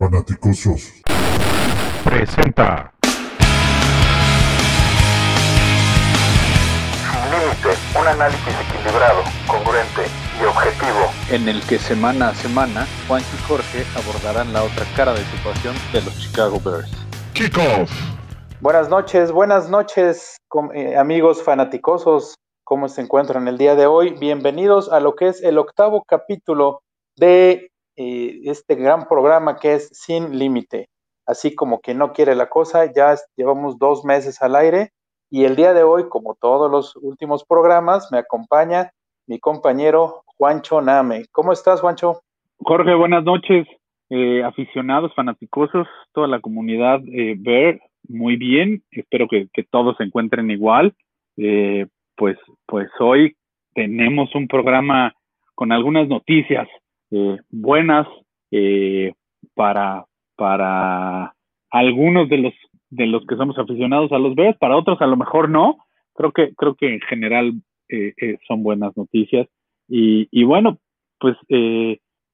Fanaticosos. Presenta. Sin límite, un análisis equilibrado, congruente y objetivo. en el que semana a semana Juan y Jorge abordarán la otra cara de situación de los Chicago Bears. Kickoff. Buenas noches, buenas noches, eh, amigos fanaticosos. ¿Cómo se encuentran el día de hoy? Bienvenidos a lo que es el octavo capítulo de este gran programa que es Sin Límite. Así como que no quiere la cosa, ya llevamos dos meses al aire y el día de hoy, como todos los últimos programas, me acompaña mi compañero Juancho Name. ¿Cómo estás, Juancho? Jorge, buenas noches, eh, aficionados, fanaticosos, toda la comunidad eh, Bear, muy bien, espero que, que todos se encuentren igual. Eh, pues, pues hoy tenemos un programa con algunas noticias eh, buenas eh, para, para algunos de los de los que somos aficionados a los Bears, para otros a lo mejor no. Creo que creo que en general eh, eh, son buenas noticias y, y bueno, pues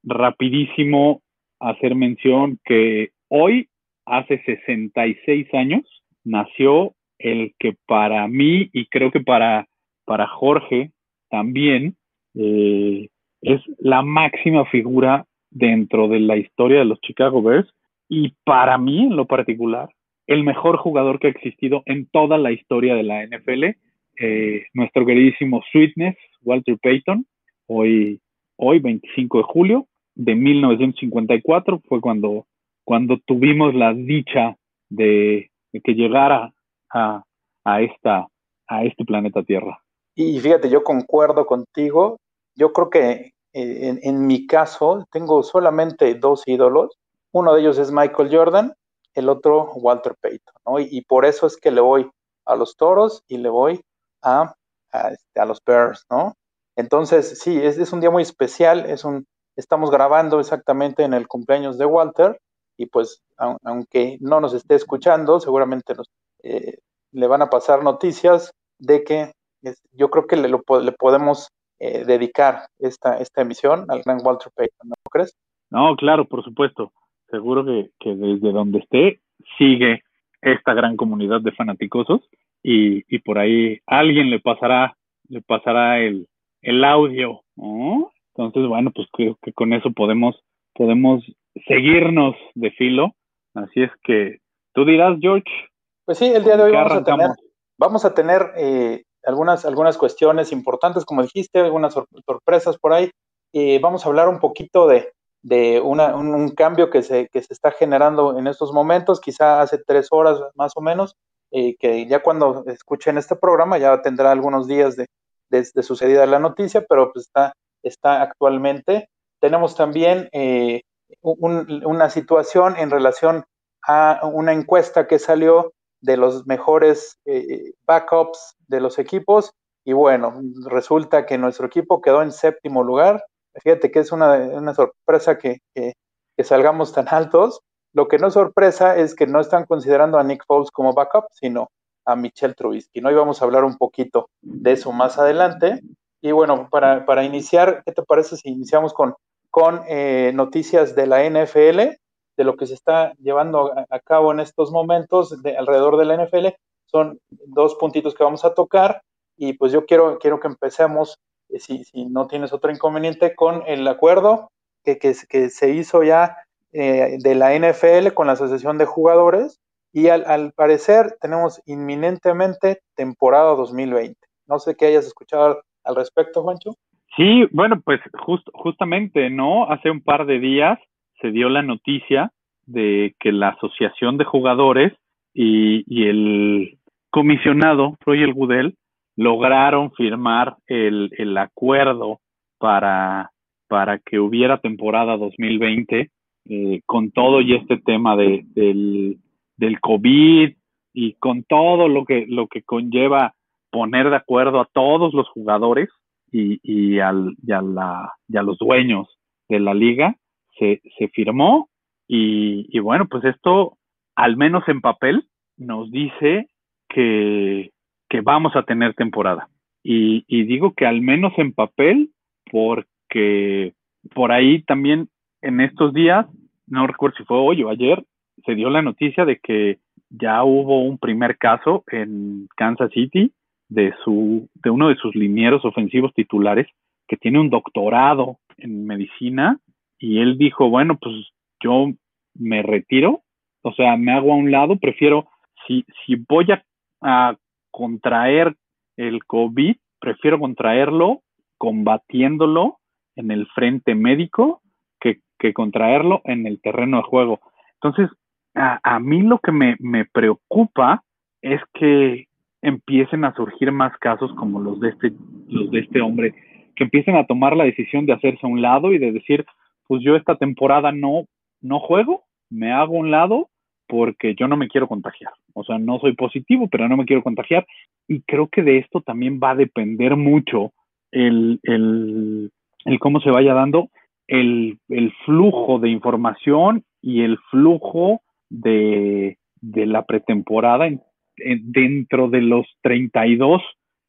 rapidísimo hacer mención que hoy, hace 66 años, nació el que para mí y creo que para, para Jorge también eh, es la máxima figura dentro de la historia de los Chicago Bears y para mí en lo particular el mejor jugador que ha existido en toda la historia de la NFL, eh, nuestro queridísimo Sweetness, Walter Payton, hoy, hoy 25 de julio de 1954 fue cuando, cuando tuvimos la dicha de, de que llegara a, a, esta, a este planeta Tierra. Y fíjate, yo concuerdo contigo. Yo creo que eh, en, mi caso tengo solamente dos ídolos. Uno de ellos es Michael Jordan, el otro Walter Payton, ¿no? Y, por eso es que le voy a los toros y le voy a, a, a los Bears, ¿no? Entonces, sí, es, un día muy especial, es un, estamos grabando exactamente en el cumpleaños de Walter y pues aunque no nos esté escuchando, seguramente eh, le van a pasar noticias de que yo creo que le podemos eh, dedicar esta, esta emisión al gran Walter Payton, ¿no crees? No, claro, por supuesto. Seguro que, que desde donde esté sigue esta gran comunidad de fanaticosos y, y por ahí alguien le pasará, le pasará el, el audio, ¿no? Entonces, bueno, pues creo que con eso podemos, podemos seguirnos de filo. Así es que tú dirás, George. Pues sí, el día de hoy vamos a tener, vamos a tener eh, algunas, algunas cuestiones importantes, como dijiste, algunas sor sorpresas por ahí. Eh, vamos a hablar un poquito de, de una, un, un, cambio que se, que se está generando en estos momentos, quizá hace tres horas más o menos, eh, que ya cuando escuchen este programa ya tendrá algunos días de, de, de sucedida la noticia, pero pues está, está actualmente. Tenemos también eh, un, una situación en relación a una encuesta que salió de los mejores eh, backups de los equipos y bueno, resulta que nuestro equipo quedó en séptimo lugar. Fíjate que es una, una sorpresa que, que, que, salgamos tan altos. Lo que no es sorpresa es que no están considerando a Nick Foles como backup, sino a Michelle Trubisky. ¿no? Y vamos a hablar un poquito de eso más adelante. Y bueno, para, para iniciar, ¿qué te parece si iniciamos con, con eh, noticias de la NFL, de lo que se está llevando a, cabo en estos momentos de, alrededor de la NFL? Son dos puntitos que vamos a tocar y pues yo quiero, quiero que empecemos, eh, si, si, no tienes otro inconveniente, con el acuerdo que, que, que se hizo ya eh, de la NFL con la Asociación de Jugadores y al, al, parecer tenemos inminentemente temporada 2020. No sé qué hayas escuchado al respecto, Juancho. Sí, bueno, pues just, justamente, ¿no? Hace un par de días se dio la noticia de que la Asociación de Jugadores y, y el comisionado Roger Goodell lograron firmar el, el acuerdo para, para que hubiera temporada 2020 eh, con todo y este tema de, del, COVID y con todo lo que, lo que conlleva poner de acuerdo a todos los jugadores y, y, al, y, a, la, y a los dueños de la liga, se, firmó y, y, bueno, pues esto, al menos en papel, nos dice que, que vamos a tener temporada. Y, y, digo que al menos en papel, porque por ahí también en estos días no recuerdo si fue hoy o ayer, se dio la noticia de que ya hubo un primer caso en Kansas City de su de uno de sus linieros ofensivos titulares que tiene un doctorado en medicina y él dijo, bueno, pues yo me retiro, o sea, me hago a un lado, prefiero, si, si voy a, contraer el COVID, prefiero contraerlo combatiéndolo en el frente médico que, que contraerlo en el terreno de juego. Entonces, a, a mí lo que me, me, preocupa es que empiecen a surgir más casos como los de este, los de este hombre, que empiecen a tomar la decisión de hacerse a un lado y de decir, pues yo esta temporada no, no juego, me hago un lado porque yo no me quiero contagiar. O sea, no soy positivo, pero no me quiero contagiar. Y creo que de esto también va a depender mucho el, el, el cómo se vaya dando el, el, flujo de información y el flujo de, de la pretemporada en, dentro de los 32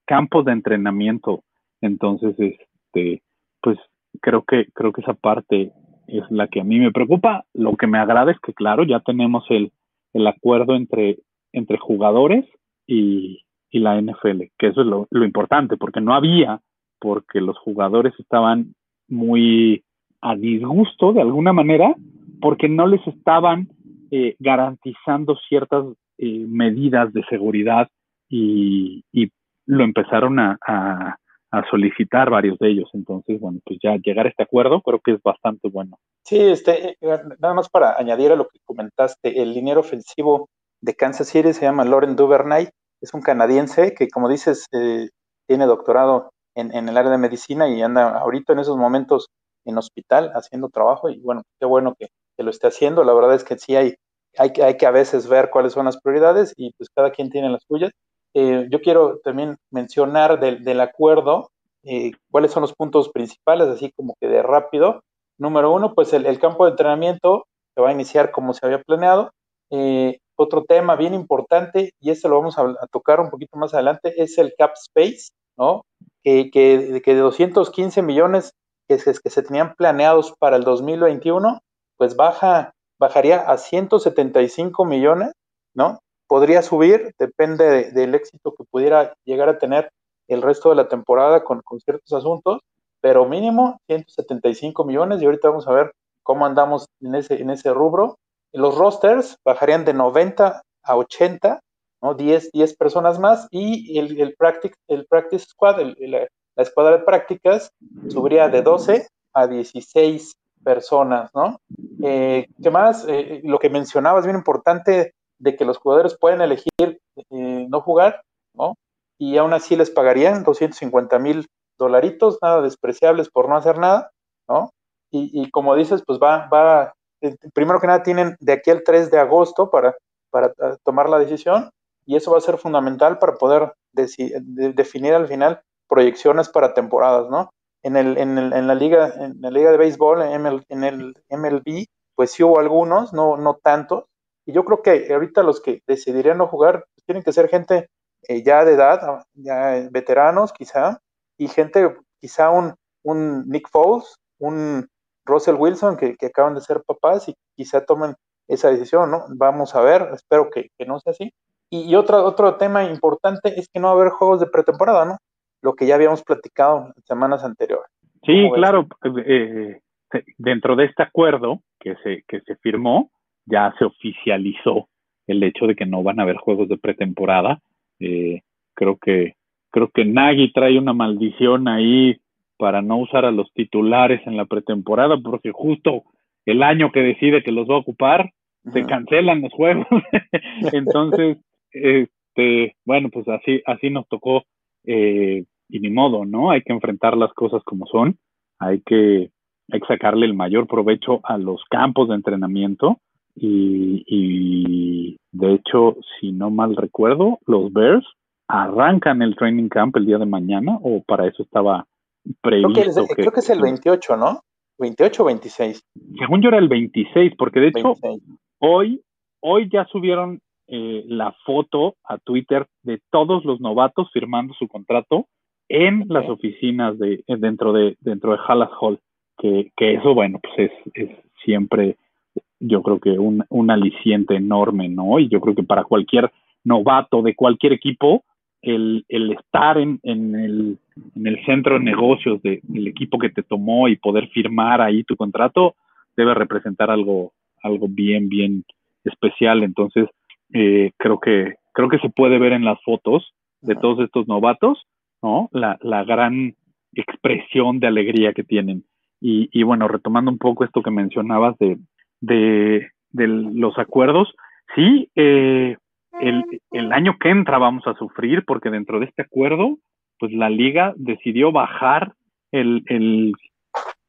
campos de entrenamiento. Entonces, este, pues creo que, creo que esa parte es la que a mí me preocupa. Lo que me agrada es que, claro, ya tenemos el, el acuerdo entre, entre jugadores y, y la NFL, que eso es lo, lo, importante, porque no había, porque los jugadores estaban muy a disgusto de alguna manera, porque no les estaban eh, garantizando ciertas eh, medidas de seguridad y, y lo empezaron a, a, a solicitar varios de ellos. Entonces, bueno, pues ya llegar a este acuerdo creo que es bastante bueno. Sí, este, eh, nada más para añadir a lo que comentaste, el dinero ofensivo de Kansas City se llama Lauren Duvernay, es un canadiense que, como dices, eh, tiene doctorado en, en, el área de medicina y anda ahorita en esos momentos en hospital haciendo trabajo y bueno, qué bueno que, que lo esté haciendo. La verdad es que sí hay, hay, hay que a veces ver cuáles son las prioridades y pues cada quien tiene las suyas eh, yo quiero también mencionar del, del acuerdo eh, cuáles son los puntos principales, así como que de rápido. Número uno, pues el, el campo de entrenamiento se va a iniciar como se había planeado. Eh, otro tema bien importante, y este lo vamos a, a, tocar un poquito más adelante, es el cap space, ¿no? Que, que, que de 215 millones que se, que se tenían planeados para el 2021, pues baja, bajaría a 175 millones, ¿no? Podría subir, depende de, del éxito que pudiera llegar a tener el resto de la temporada con, con, ciertos asuntos, pero mínimo 175 millones y ahorita vamos a ver cómo andamos en ese, en ese rubro. Los rosters bajarían de 90 a 80, ¿no? 10, 10 personas más y el, el, practice, el practice squad, el, la, la escuadra de prácticas, subiría de 12 a 16 personas, ¿no? Eh, ¿Qué más? Eh, lo que mencionaba es bien importante de que los jugadores pueden elegir eh, no jugar, ¿no? Y aún así les pagarían 250 mil dolaritos, nada despreciables por no hacer nada, ¿no? Y, y, como dices, pues va, va, eh, primero que nada tienen de aquí al 3 de agosto para, para uh, tomar la decisión y eso va a ser fundamental para poder de, definir al final proyecciones para temporadas, ¿no? En, el, en, el, en la liga en la liga de béisbol, en el, en el MLB, pues sí hubo algunos, no, no tantos, y yo creo que ahorita los que decidirían no jugar pues, tienen que ser gente eh, ya de edad, ya veteranos quizá, y gente, quizá un, un Nick Foles, un Russell Wilson, que, que, acaban de ser papás y quizá tomen esa decisión, ¿no? Vamos a ver, espero que, que no sea así. Y, y otro, otro tema importante es que no va a haber juegos de pretemporada, ¿no? Lo que ya habíamos platicado en semanas anteriores. Sí, claro, eh, dentro de este acuerdo que se, que se firmó, ya se oficializó el hecho de que no van a haber juegos de pretemporada. Eh, creo que creo que Nagy trae una maldición ahí para no usar a los titulares en la pretemporada, porque justo el año que decide que los va a ocupar, se cancelan los juegos. Entonces, este, bueno, pues así, así nos tocó, eh, y ni modo, ¿no? Hay que enfrentar las cosas como son, hay que, hay que sacarle el mayor provecho a los campos de entrenamiento y, y, de hecho, si no mal recuerdo, los Bears arrancan el training camp el día de mañana o para eso estaba previsto. Creo que, es, que, creo que es el 28, ¿no? 28 o 26. Según yo era el 26, porque de hecho 26. hoy, hoy ya subieron eh, la foto a Twitter de todos los novatos firmando su contrato en okay. las oficinas de dentro de dentro de Hallas Hall, que, que eso bueno pues es, es siempre yo creo que un, un aliciente enorme, ¿no? Y yo creo que para cualquier novato de cualquier equipo, el, el estar en, en, el, en el centro de negocios de, del equipo que te tomó y poder firmar ahí tu contrato debe representar algo, algo bien, bien especial. Entonces, eh, creo que creo que se puede ver en las fotos de todos estos novatos, ¿no? La, la gran expresión de alegría que tienen. Y, y, bueno, retomando un poco esto que mencionabas de, de, los acuerdos, sí, eh, el, el, año que entra vamos a sufrir porque dentro de este acuerdo, pues la liga decidió bajar el, el,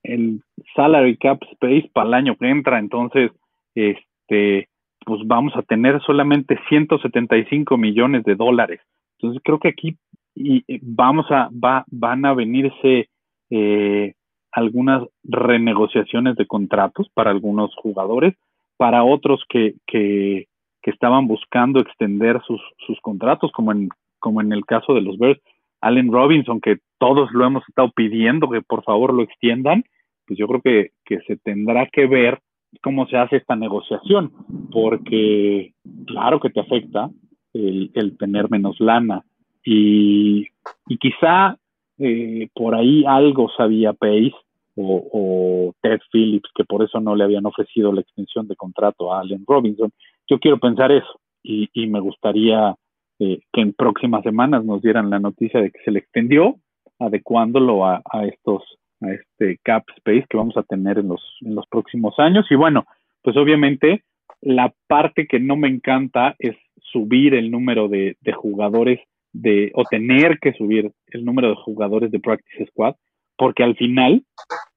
el salary cap space para el año que entra, entonces, este, pues vamos a tener solamente 175 millones de dólares. Entonces creo que aquí y vamos a, va, van a venirse eh, algunas renegociaciones de contratos para algunos jugadores, para otros que, que, estaban buscando extender sus, sus contratos, como en, como en el caso de los Bears, Allen Robinson, que todos lo hemos estado pidiendo que por favor lo extiendan, pues yo creo que, que se tendrá que ver cómo se hace esta negociación, porque claro que te afecta el, el tener menos lana. Y, y quizá eh, por ahí algo sabía Pace o, Ted Phillips que por eso no le habían ofrecido la extensión de contrato a Allen Robinson. Yo quiero pensar eso y, y me gustaría eh, que en próximas semanas nos dieran la noticia de que se le extendió, adecuándolo a, estos a este cap space que vamos a tener en los, en los próximos años. Y bueno, pues obviamente la parte que no me encanta es subir el número de jugadores de, o tener que subir el número de jugadores de Practice Squad, porque al final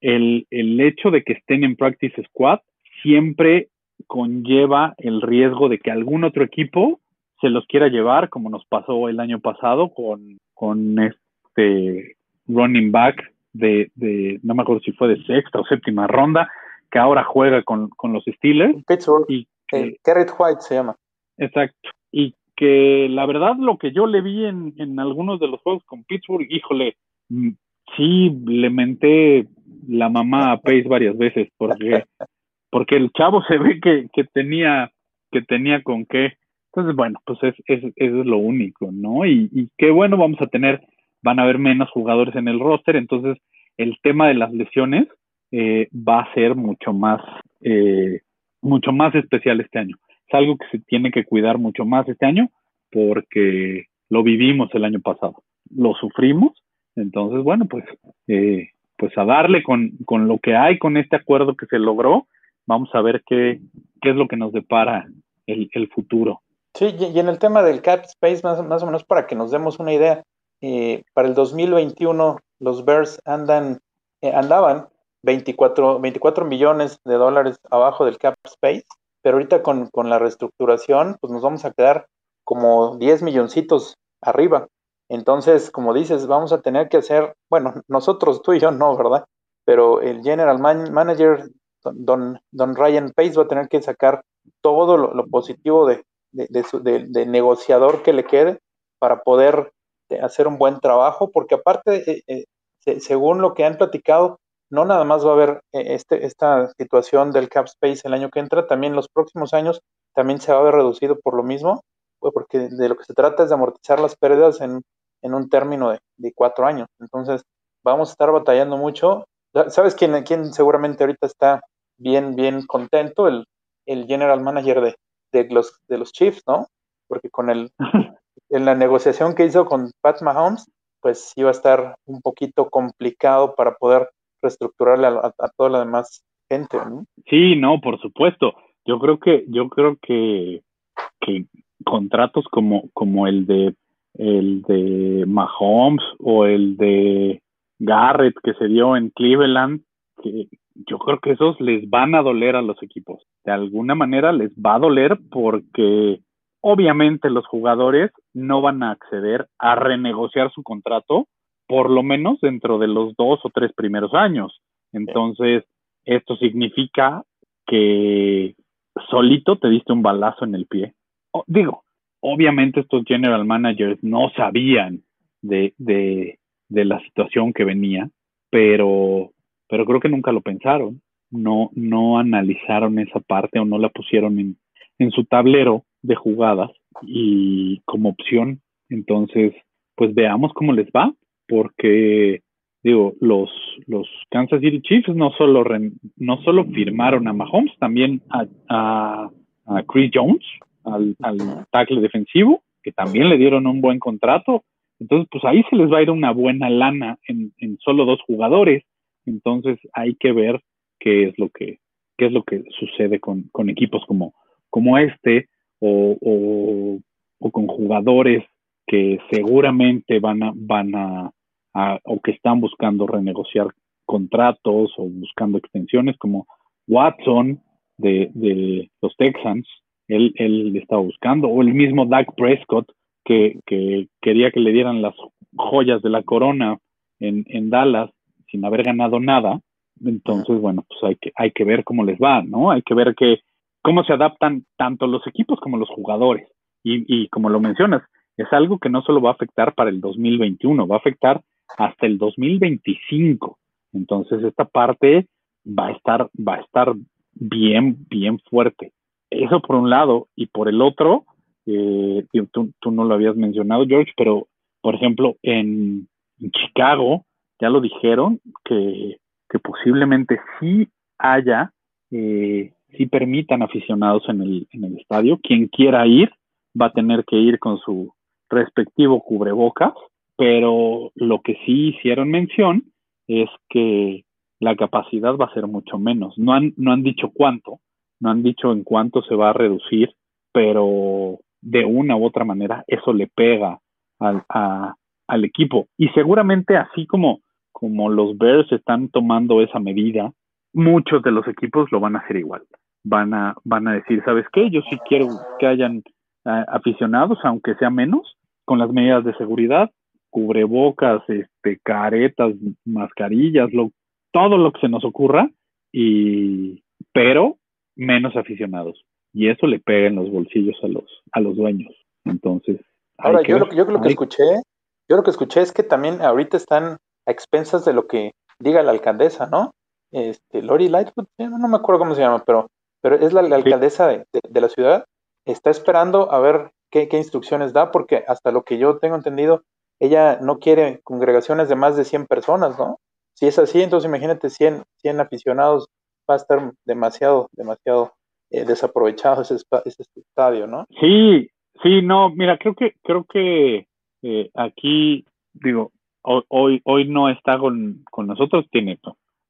el, el hecho de que estén en Practice Squad siempre conlleva el riesgo de que algún otro equipo se los quiera llevar, como nos pasó el año pasado con, con este running back de, de, no me acuerdo si fue de sexta o séptima ronda, que ahora juega con, con los Steelers. Pittsburgh. Y que, White se llama. Exacto. Y que la verdad lo que yo le vi en, en algunos de los juegos con Pittsburgh, híjole, mm, sí le menté la mamá a Pace varias veces porque porque el chavo se ve que, que tenía que tenía con qué entonces bueno pues es, es, es lo único no y, y qué bueno vamos a tener van a haber menos jugadores en el roster, entonces el tema de las lesiones eh, va a ser mucho más, eh, mucho más especial este año. Es algo que se tiene que cuidar mucho más este año porque lo vivimos el año pasado, lo sufrimos, entonces bueno, pues, eh, pues a darle con, con lo que hay, con este acuerdo que se logró, vamos a ver qué, qué es lo que nos depara el, el futuro. Sí, y en el tema del cap space, más, más o menos para que nos demos una idea, eh, para el 2021 los Bears andan, eh, andaban 24, 24 millones de dólares abajo del cap space, pero ahorita con, con, la reestructuración, pues nos vamos a quedar como 10 milloncitos arriba. Entonces, como dices, vamos a tener que hacer, bueno, nosotros, tú y yo no, ¿verdad? Pero el general man, manager, don, don Ryan Pace, va a tener que sacar todo lo, positivo de, negociador que le quede para poder hacer un buen trabajo, porque aparte, eh, eh, según lo que han platicado, no nada más va a haber eh, este, esta situación del cap space el año que entra, también los próximos años también se va a ver reducido por lo mismo, pues, porque de lo que se trata es de amortizar las pérdidas en, en un término de, de, cuatro años. Entonces, vamos a estar batallando mucho. ¿Sabes quién, quién seguramente ahorita está bien, bien contento? El, el general manager de, de, los, de los Chiefs, ¿no? Porque con el, en la negociación que hizo con Pat Mahomes, pues iba a estar un poquito complicado para poder reestructurarle a, a, toda la demás gente. Sí, no, por supuesto. Yo creo que, yo creo que, que contratos como, como el de el de Mahomes o el de Garrett que se dio en Cleveland, que yo creo que esos les van a doler a los equipos. De alguna manera les va a doler porque obviamente los jugadores no van a acceder a renegociar su contrato, por lo menos dentro de los dos o tres primeros años. Entonces, esto significa que solito te diste un balazo en el pie. Digo, obviamente estos general managers no sabían de, de, de la situación que venía, pero, pero creo que nunca lo pensaron. no, no analizaron esa parte o no la pusieron en, en su tablero de jugadas y como opción. Entonces, pues veamos cómo les va, porque digo, los, los Kansas City Chiefs no solo, no solo firmaron a Mahomes, también a, a, Chris Jones, al, al tackle defensivo, que también le dieron un buen contrato. Entonces, pues ahí se les va a ir una buena lana en, en solo dos jugadores. Entonces hay que ver qué es lo que, qué es lo que sucede con, con equipos como, como este o, o, o, con jugadores que seguramente van a, van a o que están buscando renegociar contratos o buscando extensiones, como Watson de, los Texans, él, él estaba buscando, o el mismo Doug Prescott, que, quería que le dieran las joyas de la corona en, en Dallas sin haber ganado nada. Entonces, bueno, pues hay que, hay que ver cómo les va, ¿no? Hay que ver que, cómo se adaptan tanto los equipos como los jugadores. Y, y como lo mencionas, es algo que no solo va a afectar para el 2021, va a afectar hasta el 2025. Entonces esta parte va a estar, va a estar bien, bien fuerte. Eso por un lado. Y por el otro, eh, tú, no lo habías mencionado, George, pero por ejemplo, en, Chicago ya lo dijeron que, posiblemente sí haya, eh, sí permitan aficionados en el, en el estadio. Quien quiera ir va a tener que ir con su respectivo cubrebocas pero lo que sí hicieron mención es que la capacidad va a ser mucho menos. No han, no han dicho cuánto, no han dicho en cuánto se va a reducir, pero de una u otra manera eso le pega al, al equipo. Y seguramente así como, como los Bears están tomando esa medida, muchos de los equipos lo van a hacer igual. Van a, van a decir, ¿sabes qué? Yo sí quiero que hayan eh, aficionados, aunque sea menos, con las medidas de seguridad, cubrebocas, este, caretas, mascarillas, lo, todo lo que se nos ocurra, y, pero menos aficionados. Y eso le pega en los bolsillos a los, a los dueños. Entonces. Ahora, yo, lo, yo lo que escuché, yo lo que escuché es que también ahorita están a expensas de lo que diga la alcaldesa, ¿no? Este, Lori Lightfoot, no me acuerdo cómo se llama, pero, pero es la, alcaldesa de, de, la ciudad, está esperando a ver qué, qué, instrucciones da, porque hasta lo que yo tengo entendido, ella no quiere congregaciones de más de 100 personas, ¿no? Si es así, entonces imagínate 100, 100 aficionados, va a estar demasiado, demasiado eh, desaprovechado ese, ese, estadio, ¿no? Sí, sí, no, mira, creo que, creo que eh, aquí, digo, hoy, hoy no está con, nosotros, tiene,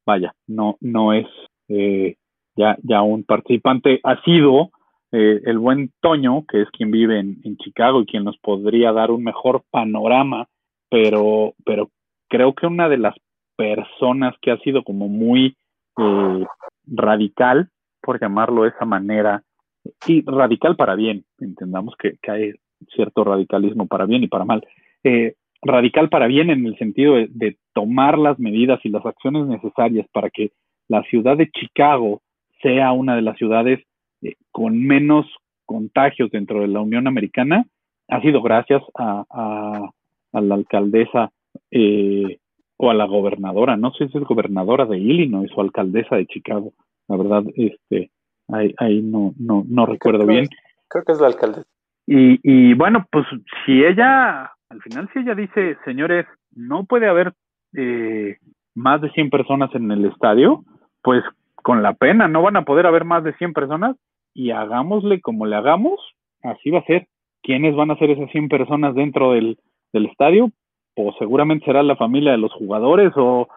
vaya, no, no es eh, ya, ya un participante, ha sido eh, el buen Toño, que es quien vive en, Chicago y quien nos podría dar un mejor panorama, pero, pero creo que una de las personas que ha sido como muy eh, radical, por llamarlo de esa manera, y radical para bien, entendamos que, hay cierto radicalismo para bien y para mal, eh, radical para bien en el sentido de, tomar las medidas y las acciones necesarias para que la ciudad de Chicago sea una de las ciudades eh, con menos contagios dentro de la Unión Americana ha sido gracias a, a, la alcaldesa eh, o a la gobernadora, no sé si es gobernadora de Illinois o alcaldesa de Chicago, la verdad, este, ahí, ahí no, no, no recuerdo bien. creo que es la alcaldesa. Y, y bueno, pues si ella, al final si ella dice, señores, no puede haber eh, más de 100 personas en el estadio, pues con la pena, no van a poder haber más de 100 personas, y hagámosle como le hagamos, así va a ser. ¿Quiénes van a ser esas 100 personas dentro del, estadio? Pues seguramente será la familia de los jugadores o,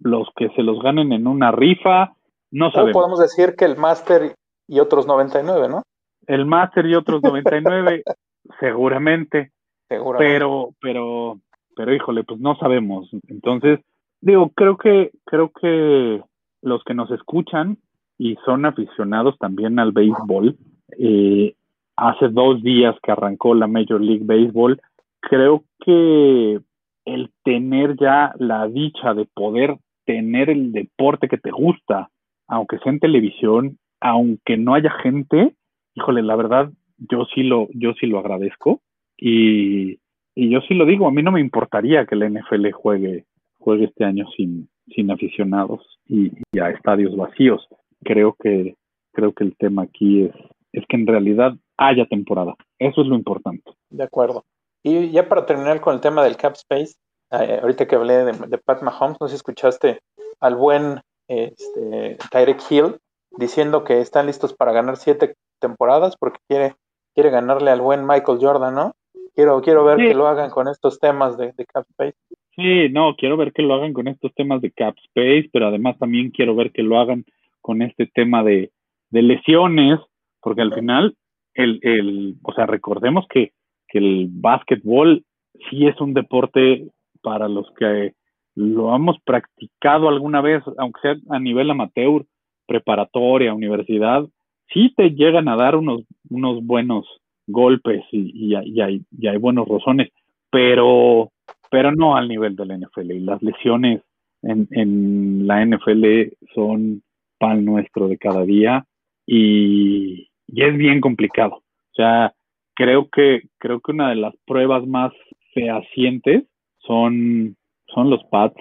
los que se los ganen en una rifa. No sabemos. O podemos decir que el máster y otros 99, ¿no? El máster y otros 99, seguramente. Seguramente. Pero, pero, pero híjole, pues no sabemos. Entonces, digo, creo que, creo que los que nos escuchan y son aficionados también al béisbol. Eh, hace dos días que arrancó la Major League Baseball, creo que el tener ya la dicha de poder tener el deporte que te gusta, aunque sea en televisión, aunque no haya gente, híjole, la verdad, yo sí lo, yo sí lo agradezco y, y yo sí lo digo, a mí no me importaría que la NFL juegue, juegue este año sin, sin aficionados y, a estadios vacíos. Creo que, creo que el tema aquí es, es que en realidad haya temporada. Eso es lo importante. De acuerdo. Y ya para terminar con el tema del cap space, eh, ahorita que hablé de, Pat Mahomes, no sé si escuchaste al buen este, Tyreek Hill diciendo que están listos para ganar siete temporadas porque quiere, quiere ganarle al buen Michael Jordan, ¿no? Quiero, quiero ver que lo hagan con estos temas de, cap space. Sí, no, quiero ver que lo hagan con estos temas de cap space, pero además también quiero ver que lo hagan con este tema de, de lesiones, porque al final, el, el, o sea, recordemos que, que el básquetbol sí es un deporte para los que lo hemos practicado alguna vez, aunque sea a nivel amateur, preparatoria, universidad, sí te llegan a dar unos, unos buenos golpes y, y, hay, y hay buenos rozones, pero, pero no al nivel de la NFL. Y las lesiones en, en la NFL son pan nuestro de cada día y, es bien complicado. O sea, creo que, creo que una de las pruebas más fehacientes son, son los Pats.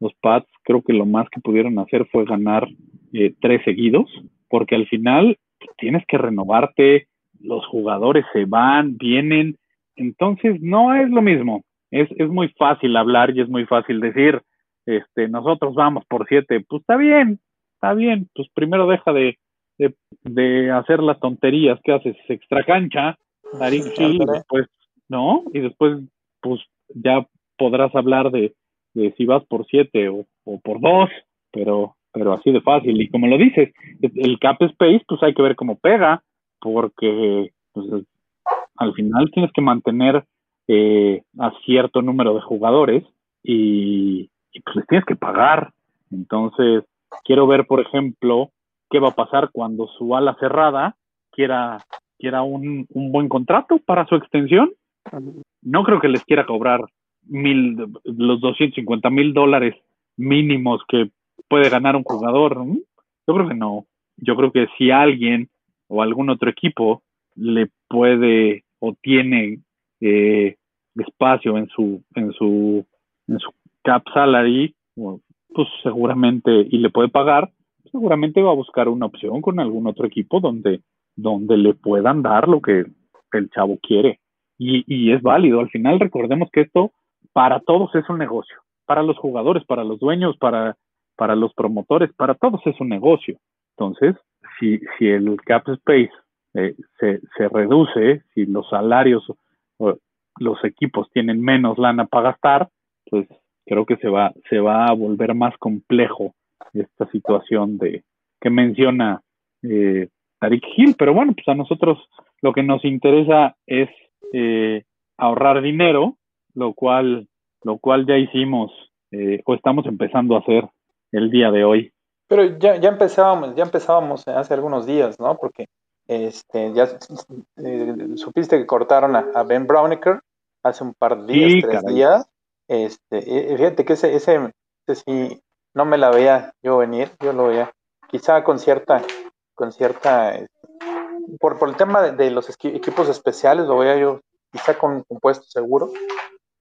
Los Pats creo que lo más que pudieron hacer fue ganar eh, tres seguidos, porque al final tienes que renovarte, los jugadores se van, vienen, entonces no es lo mismo. Es, es muy fácil hablar y es muy fácil decir, este, nosotros vamos por siete, pues está bien, está bien, pues primero deja de, de, hacer las tonterías que haces extra cancha, y después, ¿no? Y después, pues ya podrás hablar de, si vas por siete o, por dos, pero, pero así de fácil. Y como lo dices, el cap space, pues hay que ver cómo pega, porque pues, al final tienes que mantener eh, a cierto número de jugadores y, pues les tienes que pagar. Entonces, quiero ver, por ejemplo, qué va a pasar cuando su ala cerrada quiera, quiera un, un buen contrato para su extensión. No creo que les quiera cobrar mil, los 250 mil dólares mínimos que puede ganar un jugador. Yo creo que no. Yo creo que si alguien o algún otro equipo le puede o tiene eh, espacio en su en su en su cap salary, pues seguramente y le puede pagar, seguramente va a buscar una opción con algún otro equipo donde donde le puedan dar lo que el chavo quiere. Y, y es válido. Al final recordemos que esto para todos es un negocio, para los jugadores, para los dueños, para, para los promotores, para todos es un negocio. Entonces, si, si el cap space eh, se, se, reduce, si los salarios los equipos tienen menos lana para gastar, pues creo que se va, se va a volver más complejo esta situación de que menciona eh, Tariq Hill, pero bueno, pues a nosotros lo que nos interesa es eh, ahorrar dinero lo cual, lo cual ya hicimos eh, o estamos empezando a hacer el día de hoy. Pero ya, ya empezábamos, ya empezábamos hace algunos días, ¿no? Porque este, ya eh, supiste que cortaron a, Ben Browniker hace un par de días, tres días. Este, fíjate que ese, ese, ese, sí no me la veía yo venir, yo lo veía quizá con cierta, con cierta, por, por el tema de, los equipos especiales, lo veía yo quizá con un puesto seguro,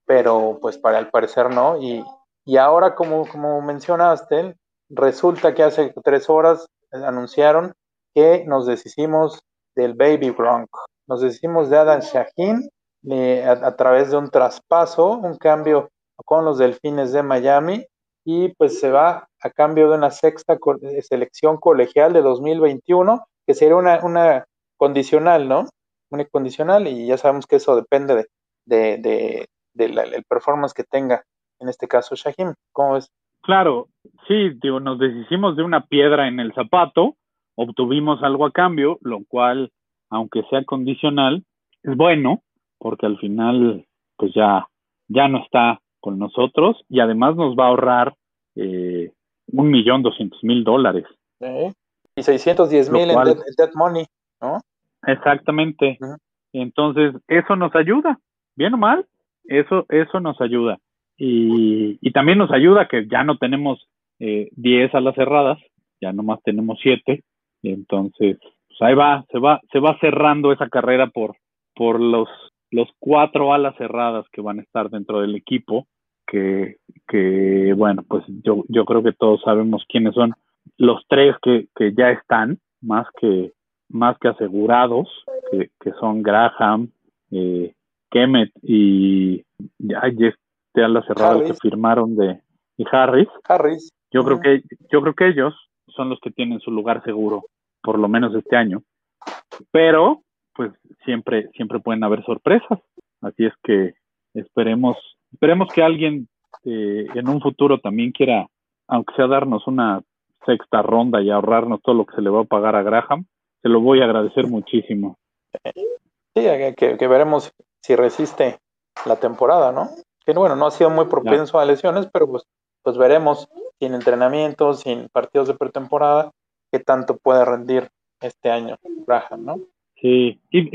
pero pues para el parecer no. Y, y ahora, como, como mencionaste, resulta que hace tres horas anunciaron que nos deshicimos del Baby Gronk. Nos deshicimos de Adam Shaheen eh, a, través de un traspaso, un cambio con los Delfines de Miami y pues se va a cambio de una sexta eh, selección colegial de 2021, que sería una, una condicional, ¿no? Una condicional y ya sabemos que eso depende de, de, del performance que tenga, en este caso Shahim. ¿Cómo es? Claro, sí, digo, nos deshicimos de una piedra en el zapato, obtuvimos algo a cambio, lo cual, aunque sea condicional, es bueno, porque al final, pues ya, ya no está con nosotros y además nos va a ahorrar eh, un millón doscientos mil dólares. Y 610 mil en, dead money, ¿no? Exactamente. Entonces, eso nos ayuda, bien o mal, eso, eso nos ayuda. Y, y también nos ayuda que ya no tenemos 10 eh, alas cerradas, ya nomás tenemos 7. Entonces, pues ahí va, se va, se va cerrando esa carrera por, por los, los cuatro alas cerradas que van a estar dentro del equipo. que, que bueno, pues yo, yo creo que todos sabemos quiénes son los tres que, que ya están, más que, más que asegurados, que, que son Graham, eh, Kemet y ya, ya la cerrada que firmaron de y Harris. Harris. Yo creo que yo creo que ellos son los que tienen su lugar seguro, por lo menos este año. Pero pues siempre siempre pueden haber sorpresas, así es que esperemos esperemos que alguien eh, en un futuro también quiera, aunque sea darnos una sexta ronda y ahorrarnos todo lo que se le va a pagar a Graham, se lo voy a agradecer muchísimo. Sí, que, veremos si resiste la temporada, ¿no? Que bueno, no ha sido muy propenso a lesiones, pero pues, pues veremos sin entrenamiento, sin partidos de pretemporada, qué tanto puede rendir este año Graham, ¿no? Sí, y,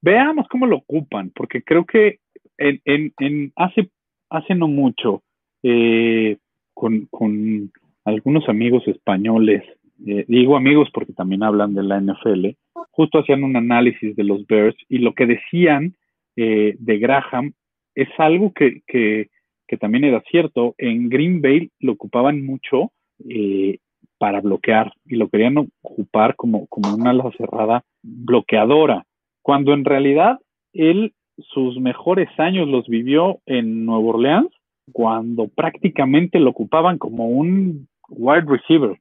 veamos cómo lo ocupan, porque creo que en, en, en hace, hace no mucho, eh, con, con algunos amigos españoles, eh, digo amigos porque también hablan de la NFL, justo hacían un análisis de los Bears y lo que decían eh, de Graham es algo que, que, que, también era cierto. En Green Bay lo ocupaban mucho eh, para bloquear y lo querían ocupar como, como una ala cerrada bloqueadora, cuando en realidad él sus mejores años los vivió en Nueva Orleans cuando prácticamente lo ocupaban como un wide receiver.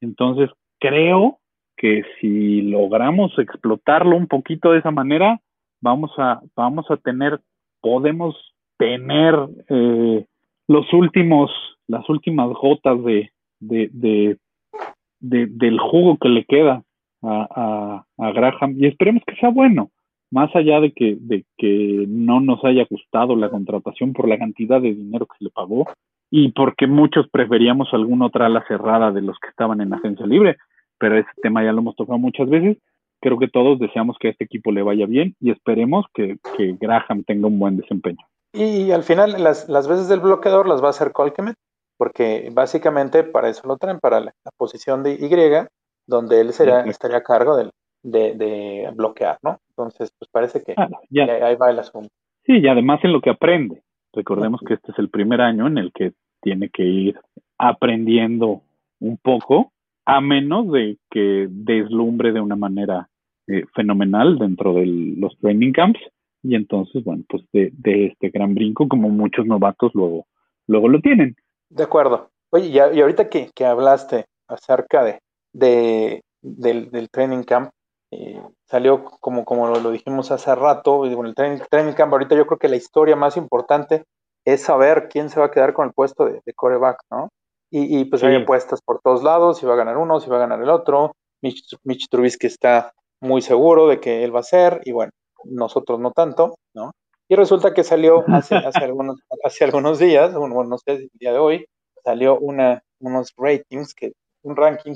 Entonces, creo que si logramos explotarlo un poquito de esa manera, vamos a, vamos a tener, podemos tener eh, los últimos, las últimas gotas de, de, del jugo que le queda a, a, Graham y esperemos que sea bueno, más allá de que, de que no nos haya gustado la contratación por la cantidad de dinero que se le pagó, y porque muchos preferíamos alguna otra ala cerrada de los que estaban en agencia libre, pero ese tema ya lo hemos tocado muchas veces. Creo que todos deseamos que a este equipo le vaya bien y esperemos que, que Graham tenga un buen desempeño. Y al final, las, las veces del bloqueador las va a hacer Colkemet, porque básicamente para eso lo traen, para la, posición de Y, donde él será, estaría a cargo de, de, bloquear, ¿no? Entonces, pues parece que ya. ahí va el asunto. Sí, y además en lo que aprende. Recordemos que este es el primer año en el que tiene que ir aprendiendo un poco, a menos de que deslumbre de una manera eh, fenomenal dentro de los training camps. Y entonces, bueno, pues de, este gran brinco, como muchos novatos luego, luego lo tienen. De acuerdo. Oye, y, ahorita que, que, hablaste acerca de, de del, training camp, eh, salió como, como lo, dijimos hace rato, y el training, training, camp, ahorita yo creo que la historia más importante es saber quién se va a quedar con el puesto de, coreback, ¿no? Y, pues hay apuestas por todos lados, si va a ganar uno, si va a ganar el otro. Mitch, Mitch Trubisky está muy seguro de que él va a ser, y bueno, nosotros no tanto, ¿no? Y resulta que salió hace, hace, algunos, hace algunos días, bueno, no sé, el día de hoy, salió una, unos ratings que un ranking,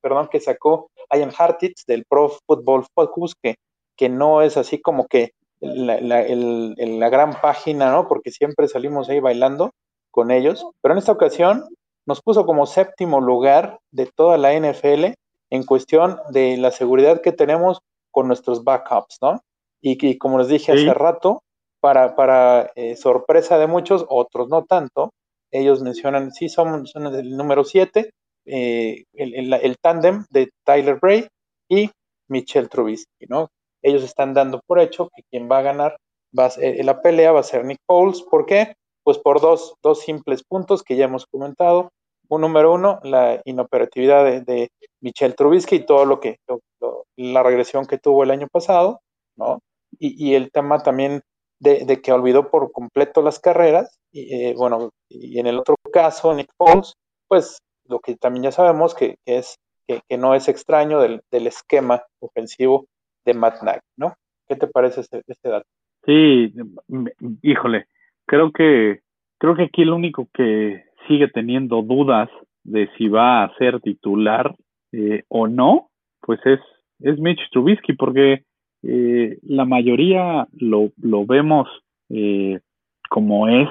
perdón, que sacó Ian Hartitz del Pro Football Focus, que, que no es así como que la, la, gran página, ¿no? Porque siempre salimos ahí bailando con ellos, pero en esta ocasión nos puso como séptimo lugar de toda la NFL en cuestión de la seguridad que tenemos con nuestros backups, ¿no? Y, como les dije hace rato, para, para eh, sorpresa de muchos, otros no tanto, ellos mencionan, sí, son el número 7, eh, el, el, tándem de Tyler Bray y Michelle Trubisky, ¿no? Ellos están dando por hecho que quien va a ganar va a eh, la pelea va a ser Nick Foles. ¿Por qué? Pues por dos, dos simples puntos que ya hemos comentado. Un número uno, la inoperatividad de, Michelle Trubisky y todo lo que, la regresión que tuvo el año pasado, ¿no? Y, el tema también de, que olvidó por completo las carreras. Y, eh, bueno, y en el otro caso, Nick Foles, pues lo que también ya sabemos que, es que, no es extraño del, esquema ofensivo de Matt Nagy, ¿no? ¿Qué te parece este, este, dato? Sí, híjole, creo que creo que aquí el único que sigue teniendo dudas de si va a ser titular eh, o no, pues es, es Mitch Trubisky, porque eh, la mayoría lo, lo vemos eh, como es,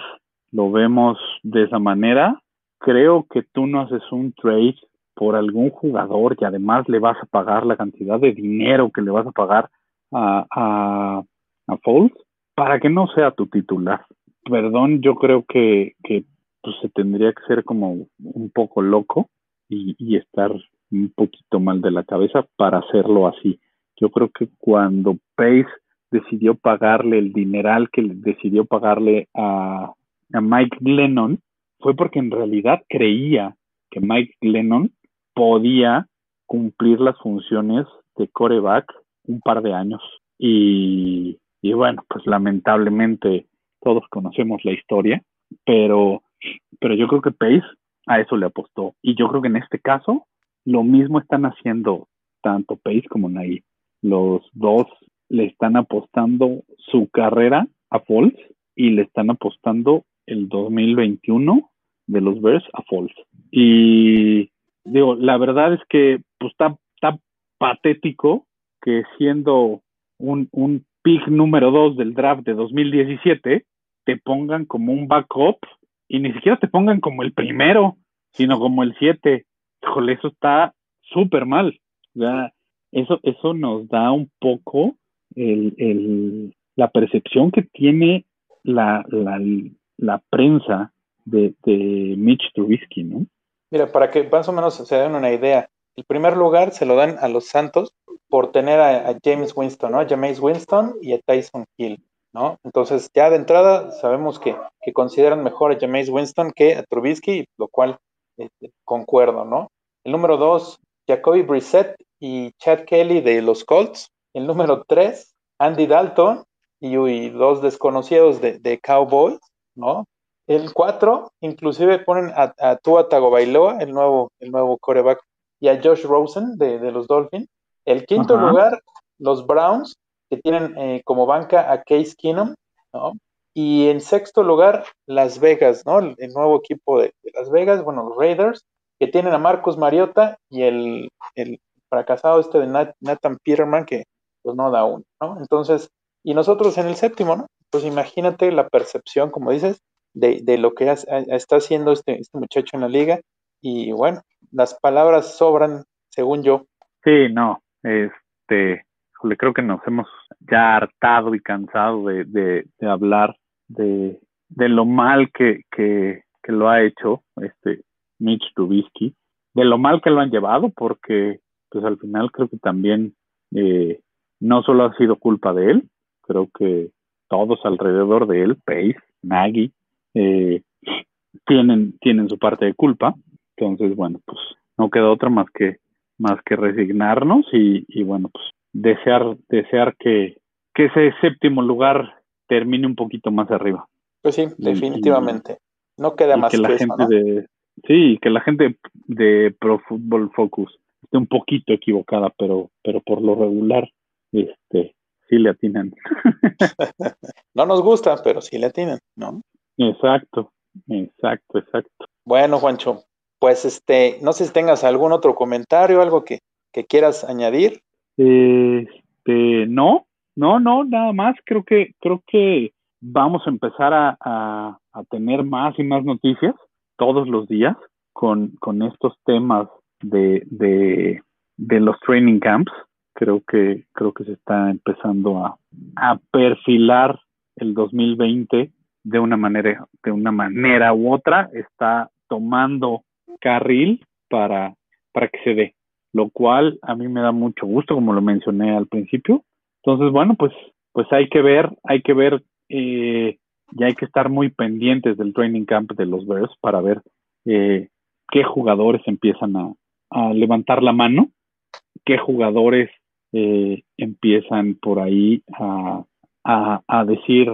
lo vemos de esa manera, creo que tú no haces un trade por algún jugador y además le vas a pagar la cantidad de dinero que le vas a pagar a, a, a Foles para que no sea tu titular. perdón, yo creo que, que pues, se tendría que ser como un poco loco y, estar un poquito mal de la cabeza para hacerlo así. Yo creo que cuando Pace decidió pagarle el dineral que decidió pagarle a, a Mike Glennon, fue porque en realidad creía que Mike Glennon podía cumplir las funciones de coreback un par de años. Y, y bueno, pues lamentablemente todos conocemos la historia, pero, pero yo creo que Pace a eso le apostó. Y yo creo que en este caso lo mismo están haciendo tanto Pace como Nagy. Los dos le están apostando su carrera a Falls y le están apostando el 2021 de los Bears a Falls. Y digo, la verdad es que pues está, está patético que siendo un, un pick número 2 del draft de 2017, te pongan como un backup y ni siquiera te pongan como el primero, sino como el 7. Híjole, eso está súper mal. eso, eso nos da un poco el, el, la percepción que tiene la, la, la prensa de, Mitch Trubisky, ¿no? Mira, para que más o menos se den una idea, el primer lugar se lo dan a los Santos por tener a, James Winston, ¿no? A James Winston y a Tyson Hill, ¿no? Entonces, ya de entrada sabemos que, que consideran mejor a James Winston que a Trubisky, lo cual este, concuerdo, ¿no? El número dos, Jacoby Brissett y Chad Kelly de los Colts. El número tres, Andy Dalton y, dos desconocidos de, de, Cowboys, ¿no? El cuatro, inclusive ponen a, a Tua Tagovailoa, el nuevo, el nuevo coreback, y a Josh Rosen de, de los Dolphins. El quinto lugar, los Browns, que tienen eh, como banca a Case Keenum, ¿no? Y en sexto lugar, Las Vegas, ¿no? El, nuevo equipo de, Las Vegas, bueno, los Raiders, que tienen a Marcos Mariota y el, el fracasado este de Nathan Peterman, que pues no da uno, ¿no? Entonces, y nosotros en el séptimo, ¿no? Pues imagínate la percepción, como dices, de, de lo que está haciendo este, este muchacho en la liga. Y bueno, las palabras sobran, según yo. Sí, no, este, le creo que nos hemos ya hartado y cansado de, de, hablar de, de, lo mal que, que, que, lo ha hecho este Mitch Trubisky, de lo mal que lo han llevado, porque pues al final creo que también eh, no solo ha sido culpa de él, creo que todos alrededor de él, Pace, Nagy, eh, tienen, tienen su parte de culpa. Entonces, bueno, pues no queda otra más que más que resignarnos y, y bueno, pues desear, desear que, que ese séptimo lugar termine un poquito más arriba. Pues sí, definitivamente. no queda más que la gente de sí, que la gente de Pro Football Focus esté un poquito equivocada, pero pero por lo regular este sí le atinan. no nos gusta, pero sí le atinan, ¿no? Exacto, exacto, exacto. Bueno, Juancho, pues este, no sé si tengas algún otro comentario, algo que, que quieras añadir. Este, no, no, no, nada más. Creo que, creo que vamos a empezar a, a, tener más y más noticias todos los días con, con estos temas de, de, de los training camps. Creo que, creo que se está empezando a, a perfilar el 2020 de una manera, de una manera u otra, está tomando carril para, para que se dé lo cual a mí me da mucho gusto, como lo mencioné al principio. Entonces, bueno, pues, pues hay que ver, hay que ver, eh, y hay que estar muy pendientes del training camp de los Bears para ver eh, qué jugadores empiezan a, a, levantar la mano, qué jugadores eh, empiezan por ahí a, a, a, decir,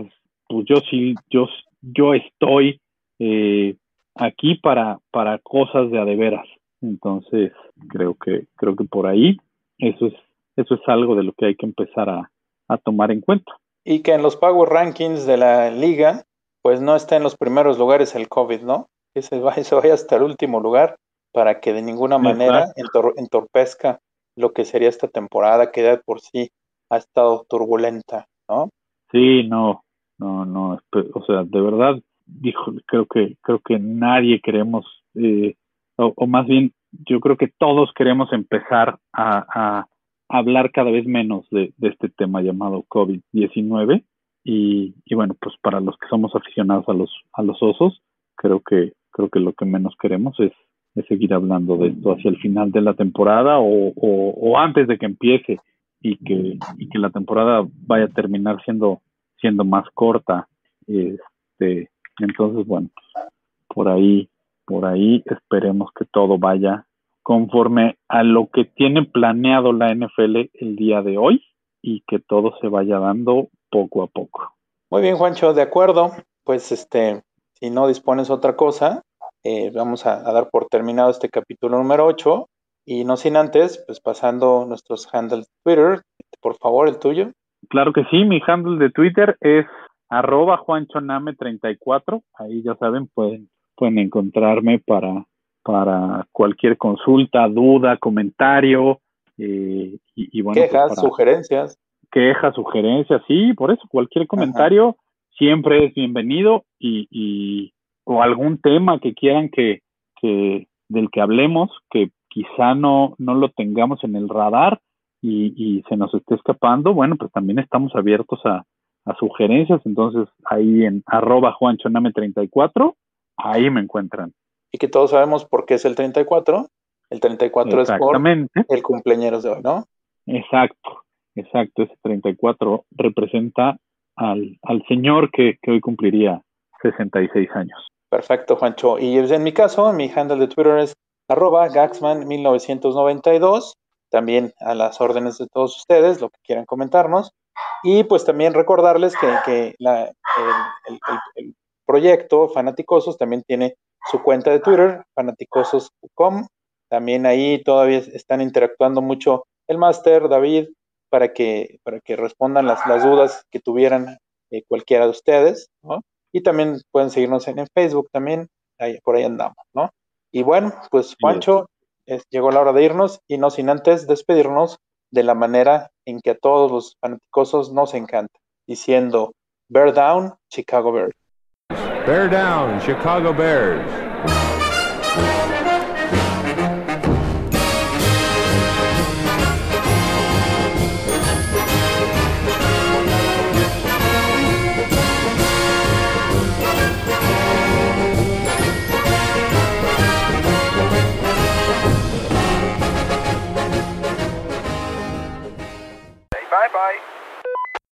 pues yo sí, yo, yo estoy eh, aquí para, para cosas de a de veras. Entonces, creo que, creo que por ahí eso es, eso es algo de lo que hay que empezar a, a tomar en cuenta. Y que en los Power Rankings de la liga, pues no está en los primeros lugares el COVID, ¿no? Que se vaya, se vaya hasta el último lugar para que de ninguna manera entor, entorpezca lo que sería esta temporada, que ya por sí ha estado turbulenta, ¿no? Sí, no, no, no, o sea, de verdad, dijo, creo que, creo que nadie queremos eh, o, más bien yo creo que todos queremos empezar a, hablar cada vez menos de, este tema llamado COVID-19 y, bueno, pues para los que somos aficionados a los, a los osos, creo que, creo que lo que menos queremos es, seguir hablando de esto hacia el final de la temporada o, o, antes de que empiece y que, y que la temporada vaya a terminar siendo, siendo más corta. Este, entonces, bueno, por ahí, por ahí esperemos que todo vaya conforme a lo que tiene planeado la NFL el día de hoy y que todo se vaya dando poco a poco. Muy bien, Juancho, de acuerdo. Pues este, si no dispones otra cosa, eh, vamos a, dar por terminado este capítulo número 8 y no sin antes, pues pasando nuestros handles Twitter, por favor, el tuyo. Claro que sí, mi handle de Twitter es arroba juanchoname34, ahí ya saben, pueden, pueden encontrarme para, para cualquier consulta, duda, comentario, eh, y, bueno. Pues Quejas, sugerencias. Quejas, sugerencias, sí, por eso cualquier comentario siempre es bienvenido y, y, o algún tema que quieran que, que del que hablemos, que quizá no, no lo tengamos en el radar y, y se nos esté escapando, bueno, pues también estamos abiertos a, a sugerencias, entonces ahí en arroba juanchoname34, ahí me encuentran. Y que todos sabemos por qué es el 34, el 34 es por el cumpleaños de hoy, ¿no? Exacto, exacto, ese 34 representa al, al señor que, que hoy cumpliría 66 años. Perfecto, Juancho. Y en mi caso, mi handle de Twitter es arroba gaxman1992, también a las órdenes de todos ustedes, lo que quieran comentarnos. Y pues también recordarles que, el, proyecto Fanaticosos también tiene su cuenta de Twitter, fanaticosos.com. También ahí todavía están interactuando mucho el máster, David, para que, para que respondan las, las dudas que tuvieran eh, cualquiera de ustedes, Y también pueden seguirnos en, Facebook también, ahí, por ahí andamos, ¿no? Y bueno, pues Llegó la hora de irnos y no sin antes despedirnos de la manera en que a todos los fanaticosos nos encanta, diciendo Bear Down, Chicago Bears. Bear Down, Chicago Bears.